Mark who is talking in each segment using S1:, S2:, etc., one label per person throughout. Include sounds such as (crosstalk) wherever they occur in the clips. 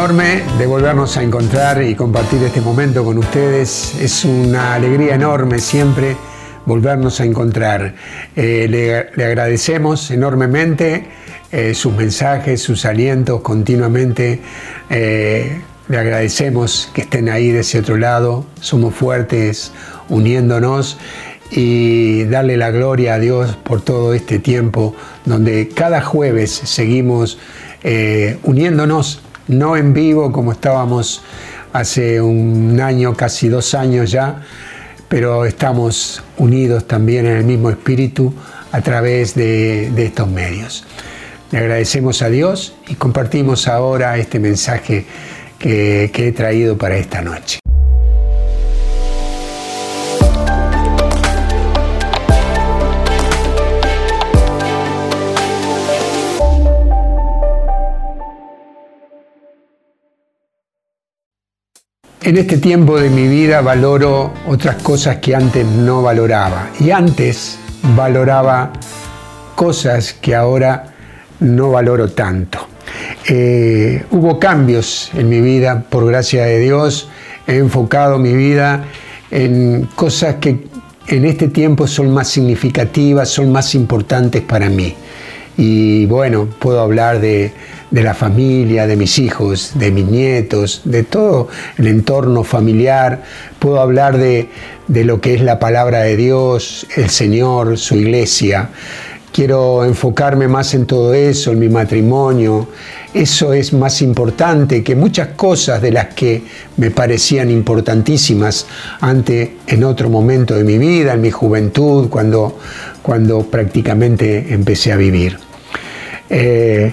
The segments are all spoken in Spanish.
S1: Enorme de volvernos a encontrar y compartir este momento con ustedes. Es una alegría enorme siempre volvernos a encontrar. Eh, le, agradecemos enormemente eh, sus mensajes, sus alientos continuamente. Eh, le agradecemos que estén ahí de ese otro lado. Somos fuertes uniéndonos y darle la gloria a Dios por todo este tiempo donde cada jueves seguimos uniéndonos no en vivo como estábamos hace un año, casi dos años ya, pero estamos unidos también en el mismo espíritu a través de, estos medios. Le agradecemos a Dios y compartimos ahora este mensaje que he traído para esta noche. En este tiempo de mi vida valoro otras cosas que antes no valoraba. Y antes valoraba cosas que ahora no valoro tanto. Eh, hubo cambios en mi vida, por gracia de Dios. He enfocado mi vida en cosas que en este tiempo son más significativas, son más importantes para mí. Y bueno, puedo hablar de de la familia, de mis hijos, de mis nietos, de todo el entorno familiar. Puedo hablar de, lo que es la palabra de Dios, el Señor, su iglesia. Quiero enfocarme más en todo eso, en mi matrimonio. Eso es más importante que muchas cosas de las que me parecían importantísimas antes, en otro momento de mi vida, en mi juventud, cuando, cuando prácticamente empecé a vivir. Eh,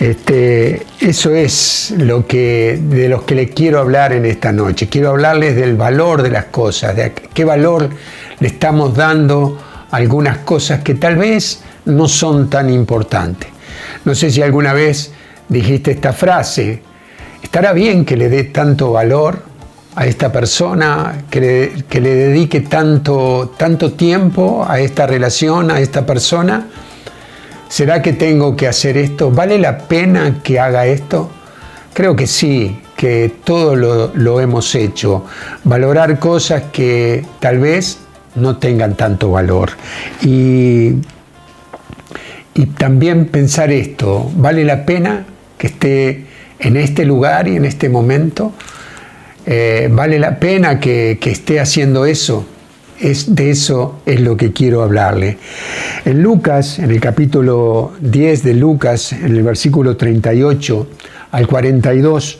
S1: este, eso es lo que, de los que les quiero hablar en esta noche. Quiero hablarles del valor de las cosas, de qué valor le estamos dando algunas cosas que tal vez no son tan importantes. No sé si alguna vez dijiste esta frase, ¿estará bien que le dé tanto valor a esta persona, que le, que le dedique tanto, tanto tiempo a esta relación, a esta persona? ¿Será que tengo que hacer esto? ¿Vale la pena que haga esto? Creo que sí, que todo lo, hemos hecho. Valorar cosas que tal vez no tengan tanto valor. Y, también pensar esto, ¿vale la pena que esté en este lugar y en este momento? Eh, ¿Vale la pena que esté haciendo eso? Es, de eso es lo que quiero hablarle. En Lucas, en el capítulo 10 de Lucas, en el versículo 38 al 42,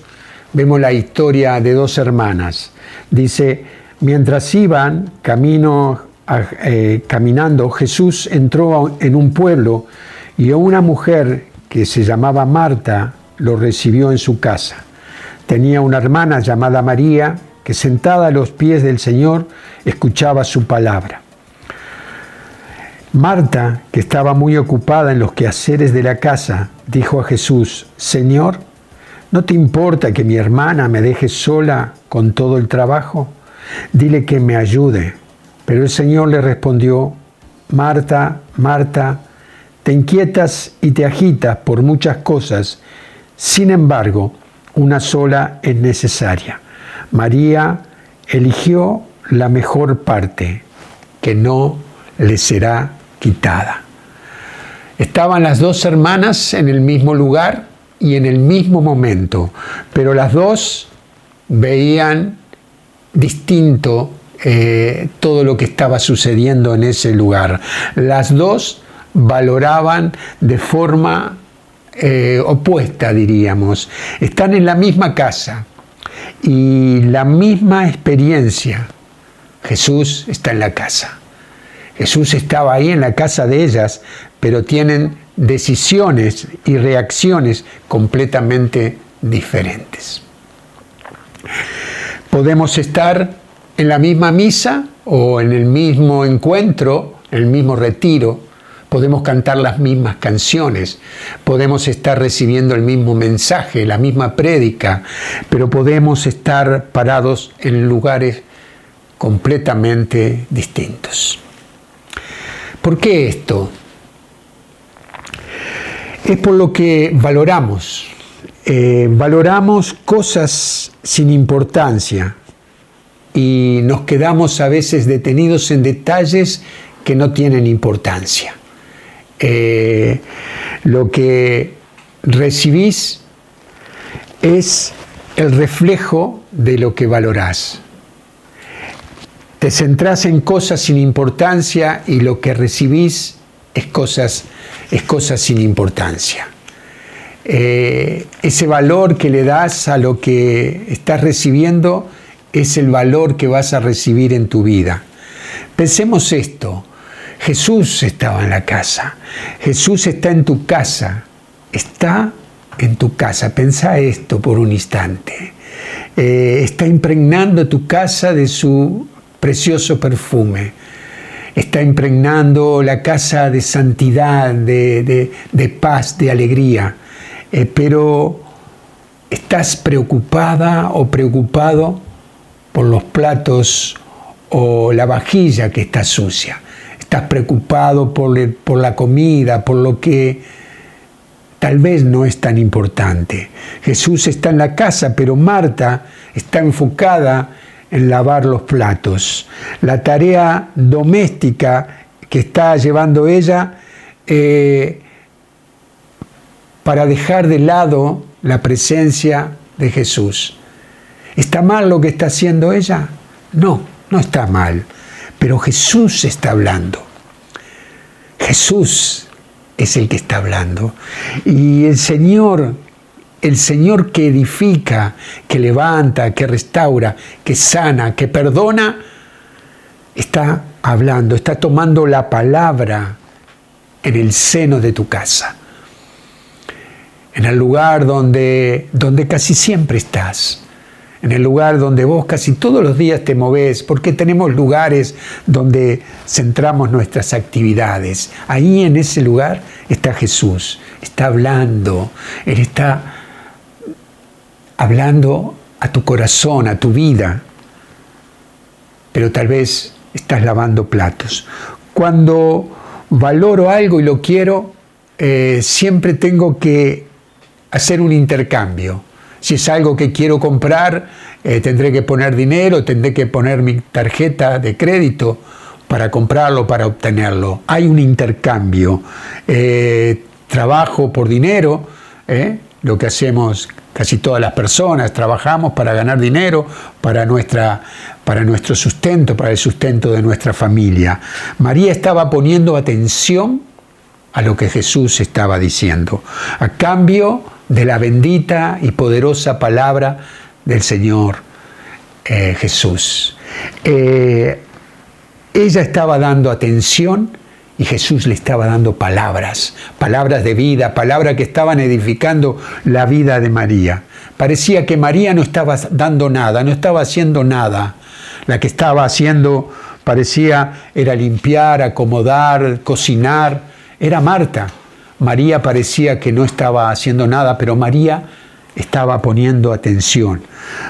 S1: vemos la historia de dos hermanas. Dice, mientras iban camino eh, caminando, Jesús entró en un pueblo y una mujer que se llamaba Marta lo recibió en su casa. Tenía una hermana llamada María que sentada a los pies del Señor escuchaba su palabra. Marta, que estaba muy ocupada en los quehaceres de la casa, dijo a Jesús, Señor, ¿no te importa que mi hermana me deje sola con todo el trabajo? Dile que me ayude. Pero el Señor le respondió, Marta, Marta, te inquietas y te agitas por muchas cosas, sin embargo, una sola es necesaria. María eligió la mejor parte, que no le será quitada. Estaban las dos hermanas en el mismo lugar y en el mismo momento, pero las dos veían distinto eh, todo lo que estaba sucediendo en ese lugar. Las dos valoraban de forma eh, opuesta, diríamos. Están en la misma casa, y la misma experiencia. Jesús está en la casa. Jesús estaba ahí en la casa de ellas, pero tienen decisiones y reacciones completamente diferentes. Podemos estar en la misma misa o en el mismo encuentro, en el mismo retiro, podemos cantar las mismas canciones, podemos estar recibiendo el mismo mensaje, la misma prédica, pero podemos estar parados en lugares completamente distintos. ¿Por qué esto? Es por lo que valoramos eh, valoramos cosas sin importancia y nos quedamos a veces detenidos en detalles que no tienen importancia. Eh, lo que recibís es el reflejo de lo que valorás. Te centrás en cosas sin importancia y lo que recibís es cosas, es cosas sin importancia. Eh, ese valor que le das a lo que estás recibiendo es el valor que vas a recibir en tu vida. Pensemos esto, Jesús estaba en la casa, Jesús está en tu casa, está en tu casa, pensa esto por un instante, eh, está impregnando tu casa de su precioso perfume, está impregnando la casa de santidad, de, paz, de alegría, eh, pero estás preocupada o preocupado por los platos o la vajilla que está sucia. Estás preocupado por, la comida, por lo que tal vez no es tan importante. Jesús está en la casa, pero Marta está enfocada en lavar los platos. La tarea doméstica que está llevando ella eh, para dejar de lado la presencia de Jesús. ¿Está mal lo que está haciendo ella? No, no está mal. Pero Jesús está hablando. Jesús es el que está hablando. Y el Señor, el Señor que edifica, que levanta, que restaura, que sana, que perdona, está hablando, está tomando la palabra en el seno de tu casa, en el lugar donde, donde casi siempre estás en el lugar donde vos casi todos los días te movés, porque tenemos lugares donde centramos nuestras actividades. Ahí en ese lugar está Jesús, está hablando, Él está hablando a tu corazón, a tu vida, pero tal vez estás lavando platos. Cuando valoro algo y lo quiero, eh, siempre tengo que hacer un intercambio si es algo que quiero comprar, eh, tendré que poner dinero, tendré que poner mi tarjeta de crédito para comprarlo, para obtenerlo. Hay un intercambio. Eh, trabajo por dinero, eh, lo que hacemos casi todas las personas, trabajamos para ganar dinero, para, nuestra, para nuestro sustento, para el sustento de nuestra familia. María estaba poniendo atención a lo que Jesús estaba diciendo. A cambio de la bendita y poderosa palabra del Señor eh, Jesús. Eh, ella estaba dando atención y Jesús le estaba dando palabras, palabras de vida, palabras que estaban edificando la vida de María. Parecía que María no estaba dando nada, no estaba haciendo nada. La que estaba haciendo parecía era limpiar, acomodar, cocinar, era Marta. María parecía que no estaba haciendo nada, pero María estaba poniendo atención.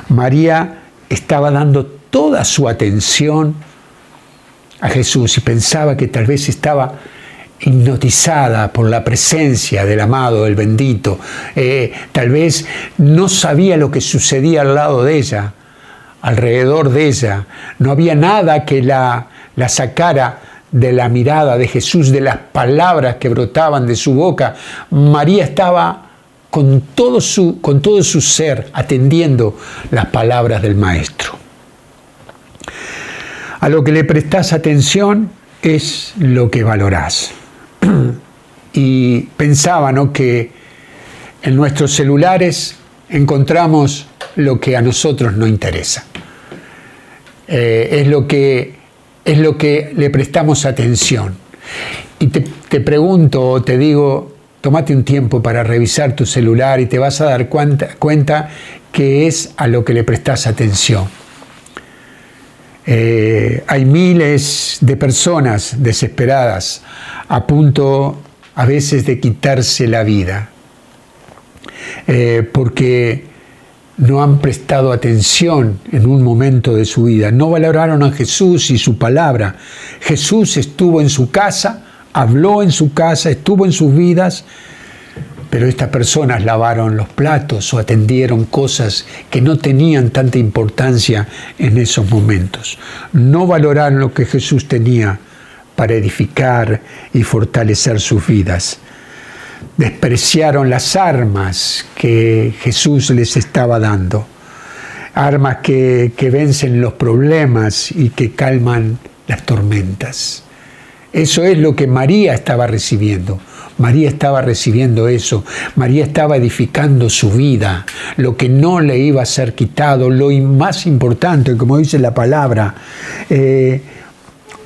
S1: María estaba dando toda su atención a Jesús y pensaba que tal vez estaba hipnotizada por la presencia del amado, del bendito. Eh, tal vez no sabía lo que sucedía al lado de ella, alrededor de ella. No había nada que la, la sacara de la mirada de Jesús, de las palabras que brotaban de su boca, María estaba con todo su, con todo su ser atendiendo las palabras del Maestro. A lo que le prestas atención es lo que valorás. (clears throat) Y pensaba que en nuestros celulares encontramos lo que a nosotros no interesa. Eh, es lo que es lo que le prestamos atención. Y te, pregunto o te digo, tómate un tiempo para revisar tu celular y te vas a dar cuenta, cuenta que es a lo que le prestas atención. Eh, hay miles de personas desesperadas a punto a veces de quitarse la vida, eh, porque no han prestado atención en un momento de su vida, no valoraron a Jesús y su palabra. Jesús estuvo en su casa, habló en su casa, estuvo en sus vidas, pero estas personas lavaron los platos o atendieron cosas que no tenían tanta importancia en esos momentos. No valoraron lo que Jesús tenía para edificar y fortalecer sus vidas. Despreciaron las armas que Jesús les estaba dando, armas que, que vencen los problemas y que calman las tormentas. Eso es lo que María estaba recibiendo. María estaba recibiendo eso, María estaba edificando su vida, lo que no le iba a ser quitado, lo más importante, como dice la palabra, eh,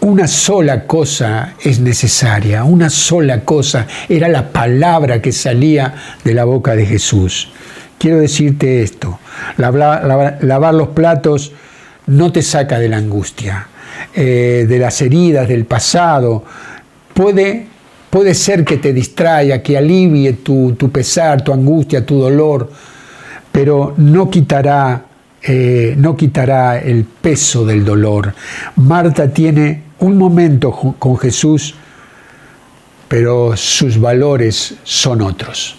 S1: una sola cosa es necesaria, una sola cosa era la palabra que salía de la boca de Jesús. Quiero decirte esto, lavar, los platos no te saca de la angustia, eh, de las heridas del pasado, puede Puede ser que te distraiga, que alivie tu, pesar, tu angustia, tu dolor, pero no quitará, eh, no quitará el peso del dolor. Marta tiene un momento con Jesús, pero sus valores son otros.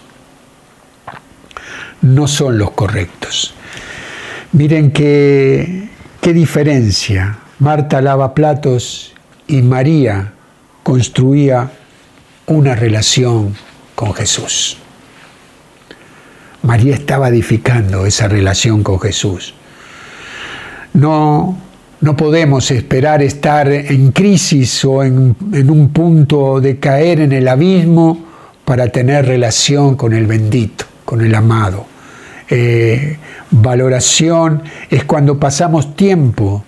S1: No son los correctos. Miren qué, qué diferencia. Marta lava platos y María construía una relación con Jesús. María estaba edificando esa relación con Jesús. No, no podemos esperar estar en crisis o en, un punto de caer en el abismo para tener relación con el bendito, con el amado. Eh, valoración es cuando pasamos tiempo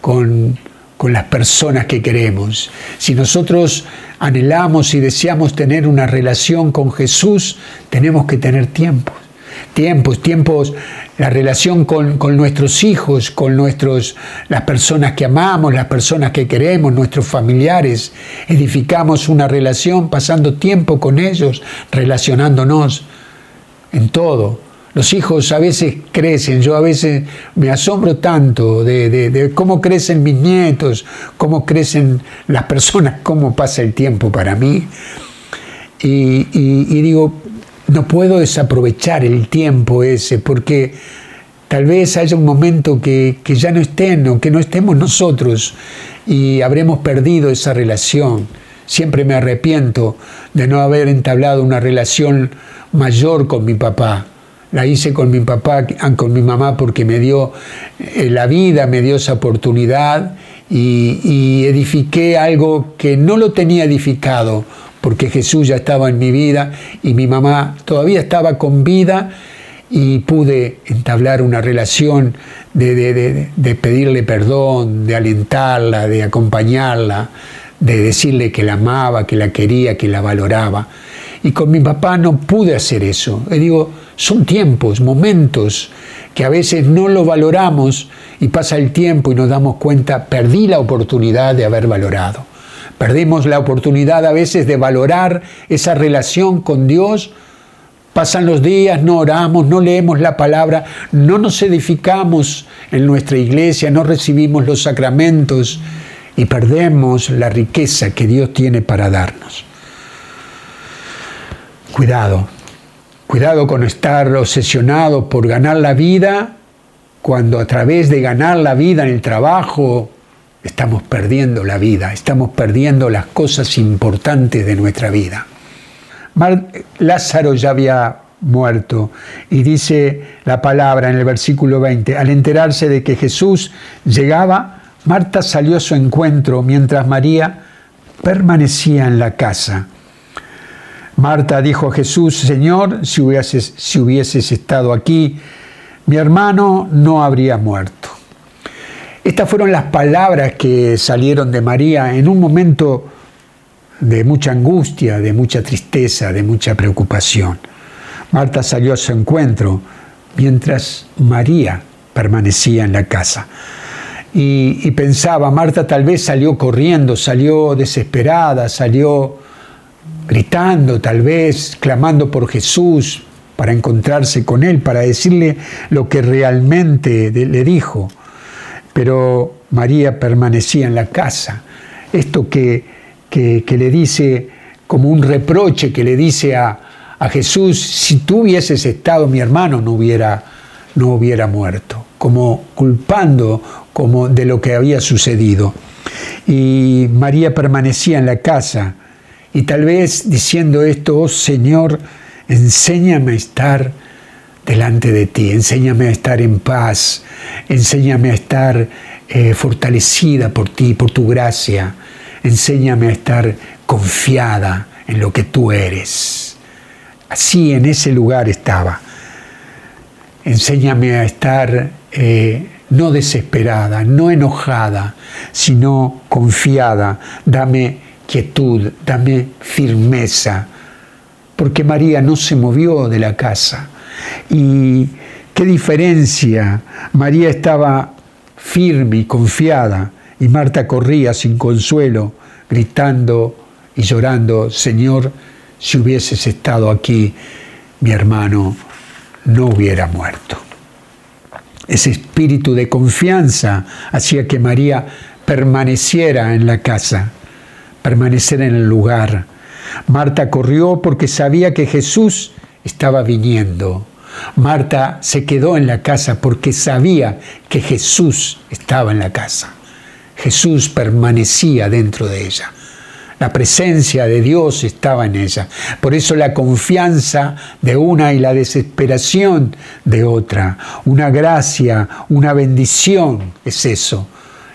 S1: con con las personas que queremos. Si nosotros anhelamos y deseamos tener una relación con Jesús, tenemos que tener tiempos. Tiempos, tiempos, la relación con, nuestros hijos, con nuestros, las personas que amamos, las personas que queremos, nuestros familiares. Edificamos una relación pasando tiempo con ellos, relacionándonos en todo. Los hijos a veces crecen, yo a veces me asombro tanto de, cómo crecen mis nietos, cómo crecen las personas, cómo pasa el tiempo para mí. Y, digo, no puedo desaprovechar el tiempo ese, porque tal vez haya un momento que, que ya no estén o que no estemos nosotros y habremos perdido esa relación. Siempre me arrepiento de no haber entablado una relación mayor con mi papá la hice con mi papá, con mi mamá, porque me dio eh, la vida, me dio esa oportunidad y, edifiqué algo que no lo tenía edificado, porque Jesús ya estaba en mi vida y mi mamá todavía estaba con vida y pude entablar una relación de, pedirle perdón, de alentarla, de acompañarla, de decirle que la amaba, que la quería, que la valoraba. Y con mi papá no pude hacer eso. Y digo, son tiempos, momentos que a veces no lo valoramos y pasa el tiempo y nos damos cuenta, perdí la oportunidad de haber valorado. Perdimos la oportunidad a veces de valorar esa relación con Dios. Pasan los días, no oramos, no leemos la palabra, no nos edificamos en nuestra iglesia, no recibimos los sacramentos y perdemos la riqueza que Dios tiene para darnos. Cuidado, Cuidado con estar obsesionado por ganar la vida cuando a través de ganar la vida en el trabajo estamos perdiendo la vida, estamos perdiendo las cosas importantes de nuestra vida. Lázaro ya había muerto y dice la palabra en el versículo 20, al enterarse de que Jesús llegaba, Marta salió a su encuentro mientras María permanecía en la casa. Marta dijo a Jesús, Señor, si hubieses, si hubieses estado aquí, mi hermano no habría muerto. Estas fueron las palabras que salieron de María en un momento de mucha angustia, de mucha tristeza, de mucha preocupación. Marta salió a su encuentro mientras María permanecía en la casa. Y, pensaba, Marta tal vez salió corriendo, salió desesperada, salió gritando tal vez, clamando por Jesús para encontrarse con Él, para decirle lo que realmente le dijo. Pero María permanecía en la casa. Esto que, que, le dice como un reproche que le dice a, a Jesús, si tú hubieses estado, mi hermano no hubiera, no hubiera muerto, como culpando como de lo que había sucedido. Y María permanecía en la casa y tal vez diciendo esto, oh Señor, enséñame a estar delante de ti, enséñame a estar en paz, enséñame a estar eh, fortalecida por ti, por tu gracia, enséñame a estar confiada en lo que tú eres. Así en ese lugar estaba. Enséñame a estar eh, no desesperada, no enojada, sino confiada. Dame quietud, dame firmeza, porque María no se movió de la casa. Y qué diferencia, María estaba firme y confiada, y Marta corría sin consuelo, gritando y llorando, Señor, si hubieses estado aquí, mi hermano no hubiera muerto. Ese espíritu de confianza hacía que María permaneciera en la casa, permanecer en el lugar. Marta corrió porque sabía que Jesús estaba viniendo. Marta se quedó en la casa porque sabía que Jesús estaba en la casa. Jesús permanecía dentro de ella. La presencia de Dios estaba en ella. Por eso la confianza de una y la desesperación de otra. Una gracia, una bendición es eso.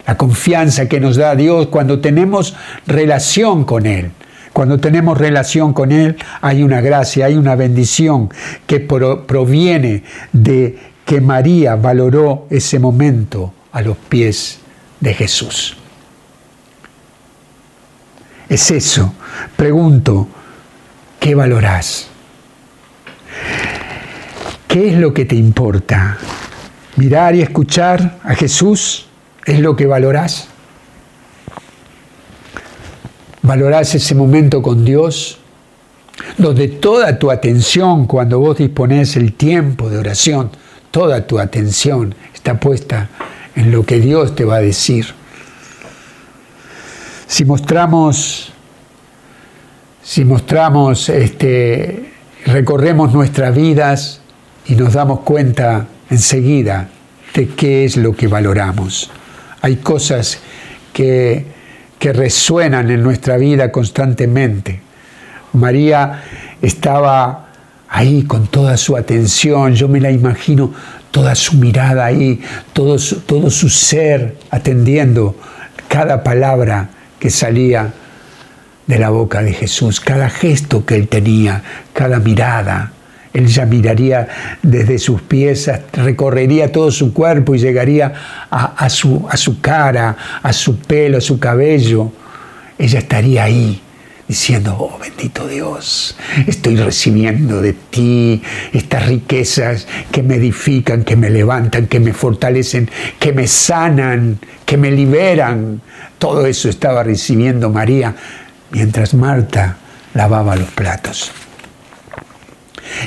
S1: La confianza que nos da Dios cuando tenemos relación con Él. Cuando tenemos relación con Él hay una gracia, hay una bendición que proviene de que María valoró ese momento a los pies de Jesús es eso. Pregunto, ¿qué valorás? ¿Qué es lo que te importa? ¿Mirar y escuchar a Jesús es lo que valorás? ¿Valorás ese momento con Dios? Donde toda tu atención, cuando vos disponés el tiempo de oración, toda tu atención está puesta en lo que Dios te va a decir. Si mostramos, si mostramos, este, recorremos nuestras vidas y nos damos cuenta enseguida de qué es lo que valoramos. Hay cosas que, que resuenan en nuestra vida constantemente. María estaba ahí con toda su atención, yo me la imagino toda su mirada ahí, todo todo su ser atendiendo cada palabra que salía de la boca de Jesús, cada gesto que él tenía, cada mirada. Él ya miraría desde sus pies, recorrería todo su cuerpo y llegaría a, su, a su cara, a su pelo, a su cabello. Ella estaría ahí diciendo, oh bendito Dios, estoy recibiendo de ti estas riquezas que me edifican, que me levantan, que me fortalecen, que me sanan, que me liberan. Todo eso estaba recibiendo María mientras Marta lavaba los platos.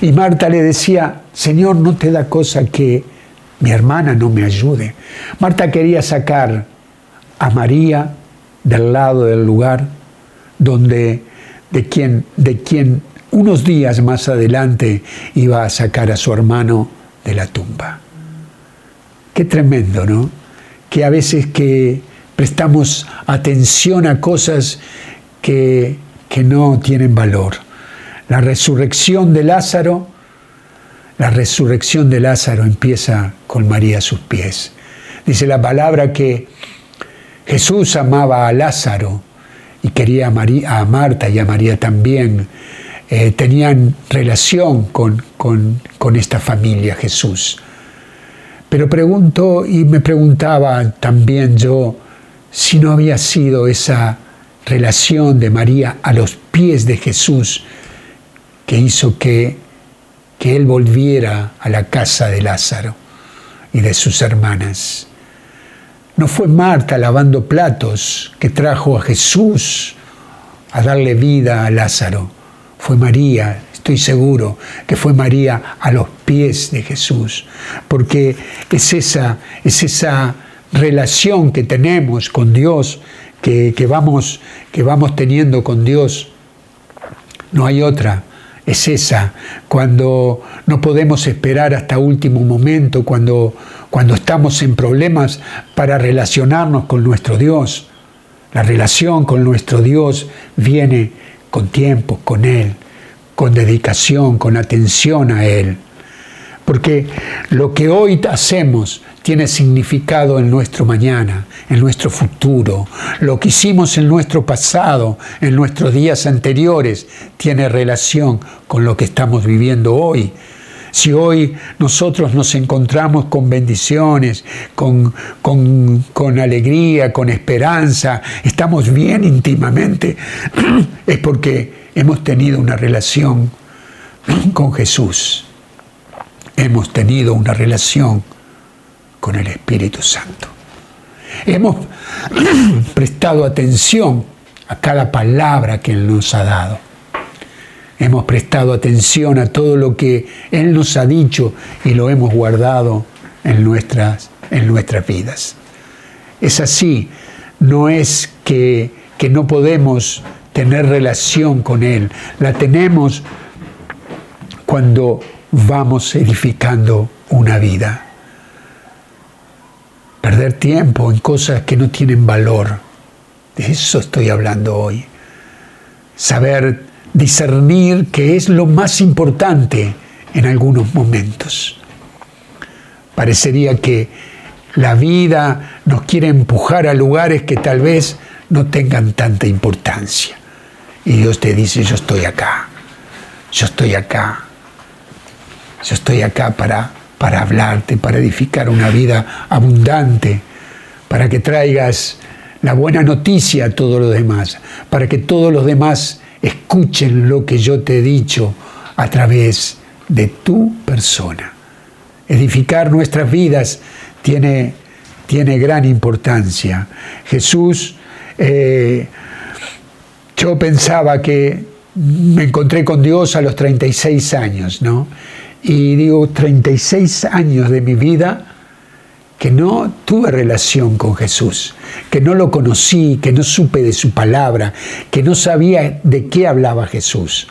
S1: Y Marta le decía, Señor, no te da cosa que mi hermana no me ayude. Marta quería sacar a María del lado del lugar donde de quien, de quien unos días más adelante iba a sacar a su hermano de la tumba. Qué tremendo, ¿no? Que a veces que prestamos atención a cosas que, que no tienen valor. La resurrección de Lázaro, la resurrección de Lázaro empieza con María a sus pies. Dice la palabra que Jesús amaba a Lázaro y quería a, María, a Marta y a María también. Eh, tenían relación con, con, esta familia Jesús. Pero pregunto y me preguntaba también yo si no había sido esa relación de María a los pies de Jesús que hizo que, que él volviera a la casa de Lázaro y de sus hermanas. No fue Marta lavando platos que trajo a Jesús a darle vida a Lázaro. Fue María, estoy seguro que fue María a los pies de Jesús, porque es esa, es esa relación que tenemos con Dios, que, vamos, que vamos teniendo con Dios. No hay otra, es esa, cuando no podemos esperar hasta último momento, cuando, cuando estamos en problemas para relacionarnos con nuestro Dios. La relación con nuestro Dios viene con tiempo, con Él, con dedicación, con atención a Él. Porque lo que hoy hacemos tiene significado en nuestro mañana, en nuestro futuro. Lo que hicimos en nuestro pasado, en nuestros días anteriores, tiene relación con lo que estamos viviendo hoy. Si hoy nosotros nos encontramos con bendiciones, con, con, alegría, con esperanza, estamos bien íntimamente, (clears throat) es porque hemos tenido una relación (clears throat) con Jesús. Hemos tenido una relación con el Espíritu Santo. Hemos (clears throat) prestado atención a cada palabra que Él nos ha dado. Hemos prestado atención a todo lo que Él nos ha dicho y lo hemos guardado en nuestras, en nuestras vidas. Es así, no es que, que no podemos tener relación con Él, la tenemos cuando vamos edificando una vida perder tiempo en cosas que no tienen valor. De eso estoy hablando hoy. Saber discernir qué es lo más importante en algunos momentos. Parecería que la vida nos quiere empujar a lugares que tal vez no tengan tanta importancia. Y Dios te dice, yo estoy acá, yo estoy acá, yo estoy acá para para hablarte, para edificar una vida abundante, para que traigas la buena noticia a todos los demás, para que todos los demás escuchen lo que yo te he dicho a través de tu persona. Edificar nuestras vidas tiene, tiene gran importancia. Jesús, eh, yo pensaba que me encontré con Dios a los 36 años, ¿no? Y digo, 36 años de mi vida que no tuve relación con Jesús, que no lo conocí, que no supe de su palabra, que no sabía de qué hablaba Jesús.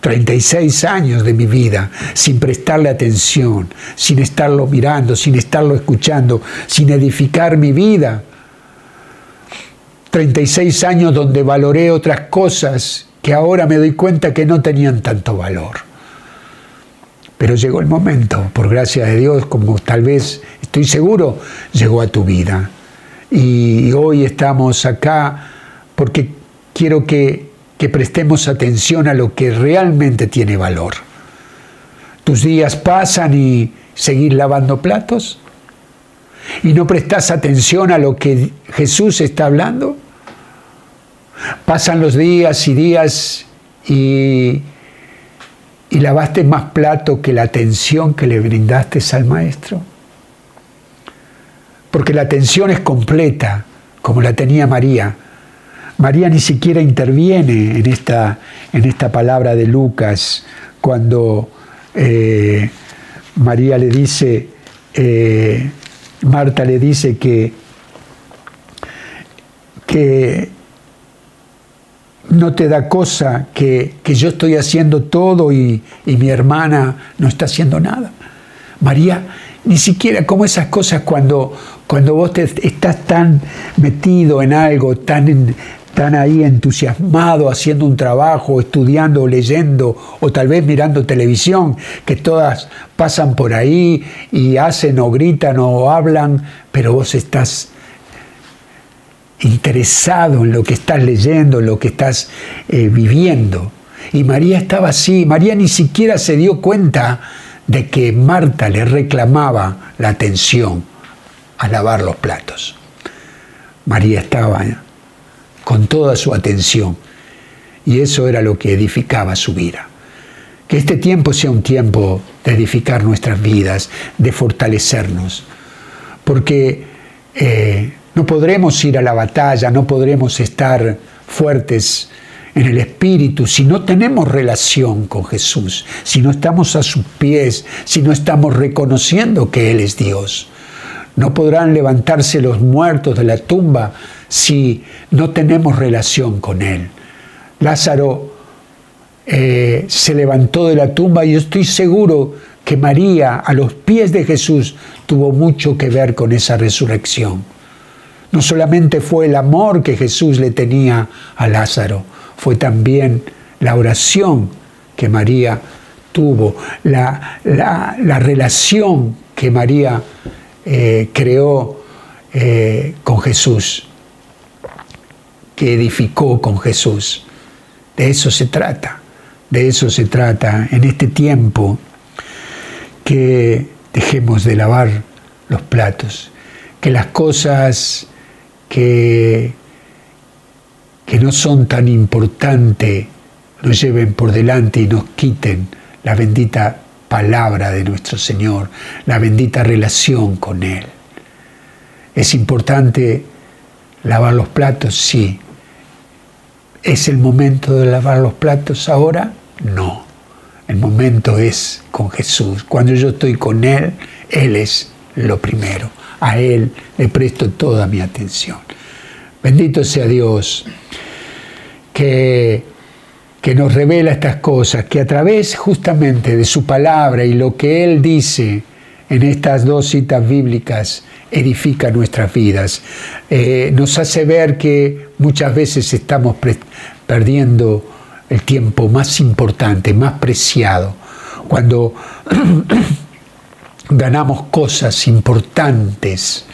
S1: 36 años de mi vida sin prestarle atención, sin estarlo mirando, sin estarlo escuchando, sin edificar mi vida. 36 años donde valoré otras cosas que ahora me doy cuenta que no tenían tanto valor. Pero llegó el momento, por gracia de Dios, como tal vez, estoy seguro, llegó a tu vida. Y hoy estamos acá porque quiero que, prestemos atención a lo que realmente tiene valor. Tus días pasan y seguir lavando platos y no prestas atención a lo que Jesús está hablando. Pasan los días y días y y lavaste más plato que la atención que le brindaste al maestro. Porque la atención es completa, como la tenía María. María ni siquiera interviene en esta, en esta palabra de Lucas cuando eh, María le dice, eh, Marta le dice que, que no te da cosa que, yo estoy haciendo todo y, mi hermana no está haciendo nada. María, ni siquiera como esas cosas cuando, cuando vos te, estás tan metido en algo, tan, tan ahí entusiasmado haciendo un trabajo, estudiando, leyendo o tal vez mirando televisión, que todas pasan por ahí y hacen o gritan o hablan, pero vos estás interesado en lo que estás leyendo, en lo que estás eh, viviendo. Y María estaba así, María ni siquiera se dio cuenta de que Marta le reclamaba la atención a lavar los platos. María estaba con toda su atención y eso era lo que edificaba su vida. Que este tiempo sea un tiempo de edificar nuestras vidas, de fortalecernos, porque eh, no podremos ir a la batalla, no podremos estar fuertes en el espíritu si no tenemos relación con Jesús, si no estamos a sus pies, si no estamos reconociendo que Él es Dios. No podrán levantarse los muertos de la tumba si no tenemos relación con Él. Lázaro eh, se levantó de la tumba y estoy seguro que María a los pies de Jesús tuvo mucho que ver con esa resurrección. No solamente fue el amor que Jesús le tenía a Lázaro, fue también la oración que María tuvo, la, relación que María eh, creó eh, con Jesús, que edificó con Jesús. De eso se trata, de eso se trata en este tiempo que dejemos de lavar los platos, que las cosas que, que no son tan importantes nos lleven por delante y nos quiten la bendita palabra de nuestro Señor, la bendita relación con Él. ¿Es importante lavar los platos? Sí. ¿Es el momento de lavar los platos ahora? No. El momento es con Jesús. Cuando yo estoy con Él, Él es lo primero. A Él le presto toda mi atención. Bendito sea Dios que, que nos revela estas cosas, que a través justamente de su palabra y lo que Él dice en estas dos citas bíblicas, edifica nuestras vidas. Eh, nos hace ver que muchas veces estamos perdiendo el tiempo más importante, más preciado, cuando (clears throat) ganamos cosas importantes,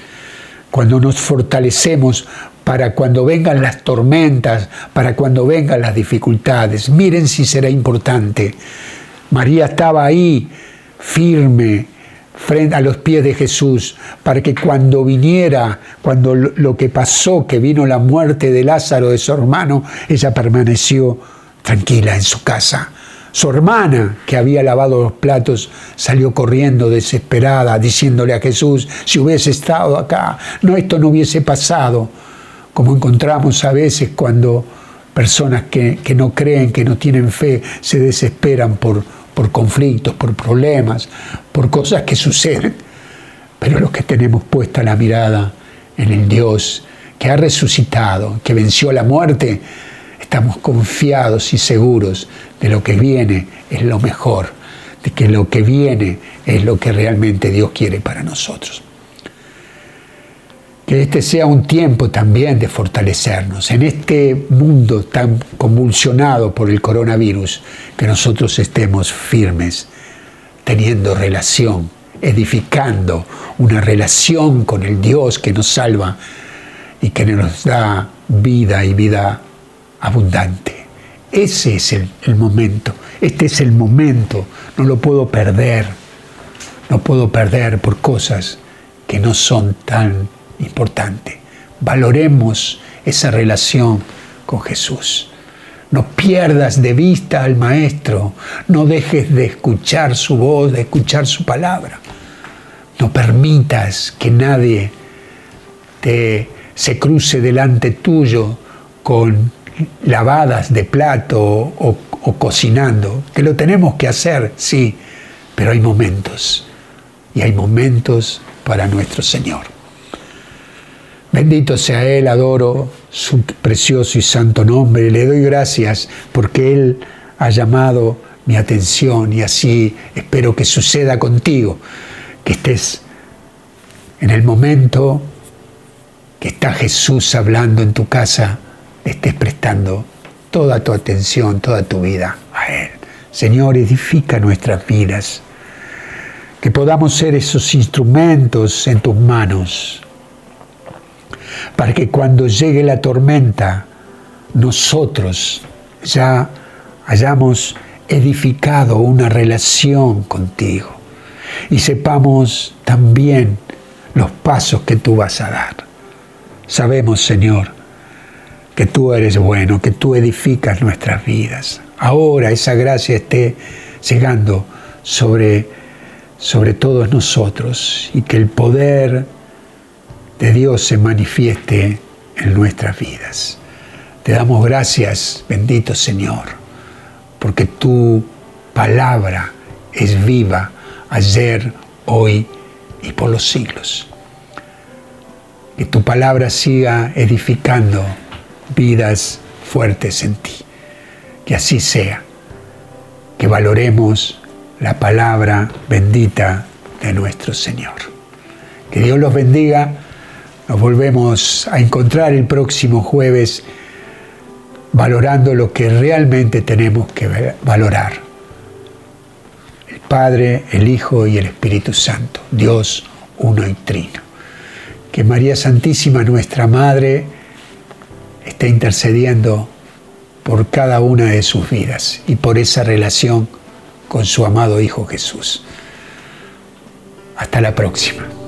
S1: cuando nos fortalecemos para cuando vengan las tormentas, para cuando vengan las dificultades. Miren si será importante. María estaba ahí, firme, frente a los pies de Jesús, para que cuando viniera, cuando lo que pasó, que vino la muerte de Lázaro, de su hermano, ella permaneció tranquila en su casa. Su hermana, que había lavado los platos, salió corriendo desesperada, diciéndole a Jesús, si hubiese estado acá, no, esto no hubiese pasado, como encontramos a veces cuando personas que, no creen, que no tienen fe, se desesperan por, por conflictos, por problemas, por cosas que suceden. Pero los que tenemos puesta la mirada en el Dios que ha resucitado, que venció la muerte, estamos confiados y seguros de lo que viene es lo mejor, de que lo que viene es lo que realmente Dios quiere para nosotros. Que este sea un tiempo también de fortalecernos en este mundo tan convulsionado por el coronavirus, que nosotros estemos firmes, teniendo relación, edificando una relación con el Dios que nos salva y que nos da vida y vida abundante. Ese es el, momento, este es el momento, no lo puedo perder, no puedo perder por cosas que no son tan importantes. Valoremos esa relación con Jesús. No pierdas de vista al Maestro, no dejes de escuchar su voz, de escuchar su palabra. No permitas que nadie te, se cruce delante tuyo con lavadas de plato o, cocinando, que lo tenemos que hacer, sí, pero hay momentos, y hay momentos para nuestro Señor. Bendito sea Él, adoro su precioso y santo nombre, le doy gracias porque Él ha llamado mi atención y así espero que suceda contigo, que estés en el momento que está Jesús hablando en tu casa, estés prestando toda tu atención, toda tu vida a Él. Señor, edifica nuestras vidas, que podamos ser esos instrumentos en tus manos, para que cuando llegue la tormenta, nosotros ya hayamos edificado una relación contigo y sepamos también los pasos que tú vas a dar. Sabemos, Señor, que tú eres bueno, que tú edificas nuestras vidas. Ahora esa gracia esté llegando sobre, sobre todos nosotros y que el poder de Dios se manifieste en nuestras vidas. Te damos gracias, bendito Señor, porque tu palabra es viva ayer, hoy y por los siglos. Que tu palabra siga edificando vidas fuertes en ti. Que así sea. que valoremos la palabra bendita de nuestro Señor. Que Dios los bendiga. Nos volvemos a encontrar el próximo jueves valorando lo que realmente tenemos que valorar. El Padre, el Hijo y el Espíritu Santo. Dios uno y trino. Que María Santísima, nuestra Madre, esté intercediendo por cada una de sus vidas y por esa relación con su amado Hijo Jesús. Hasta la próxima.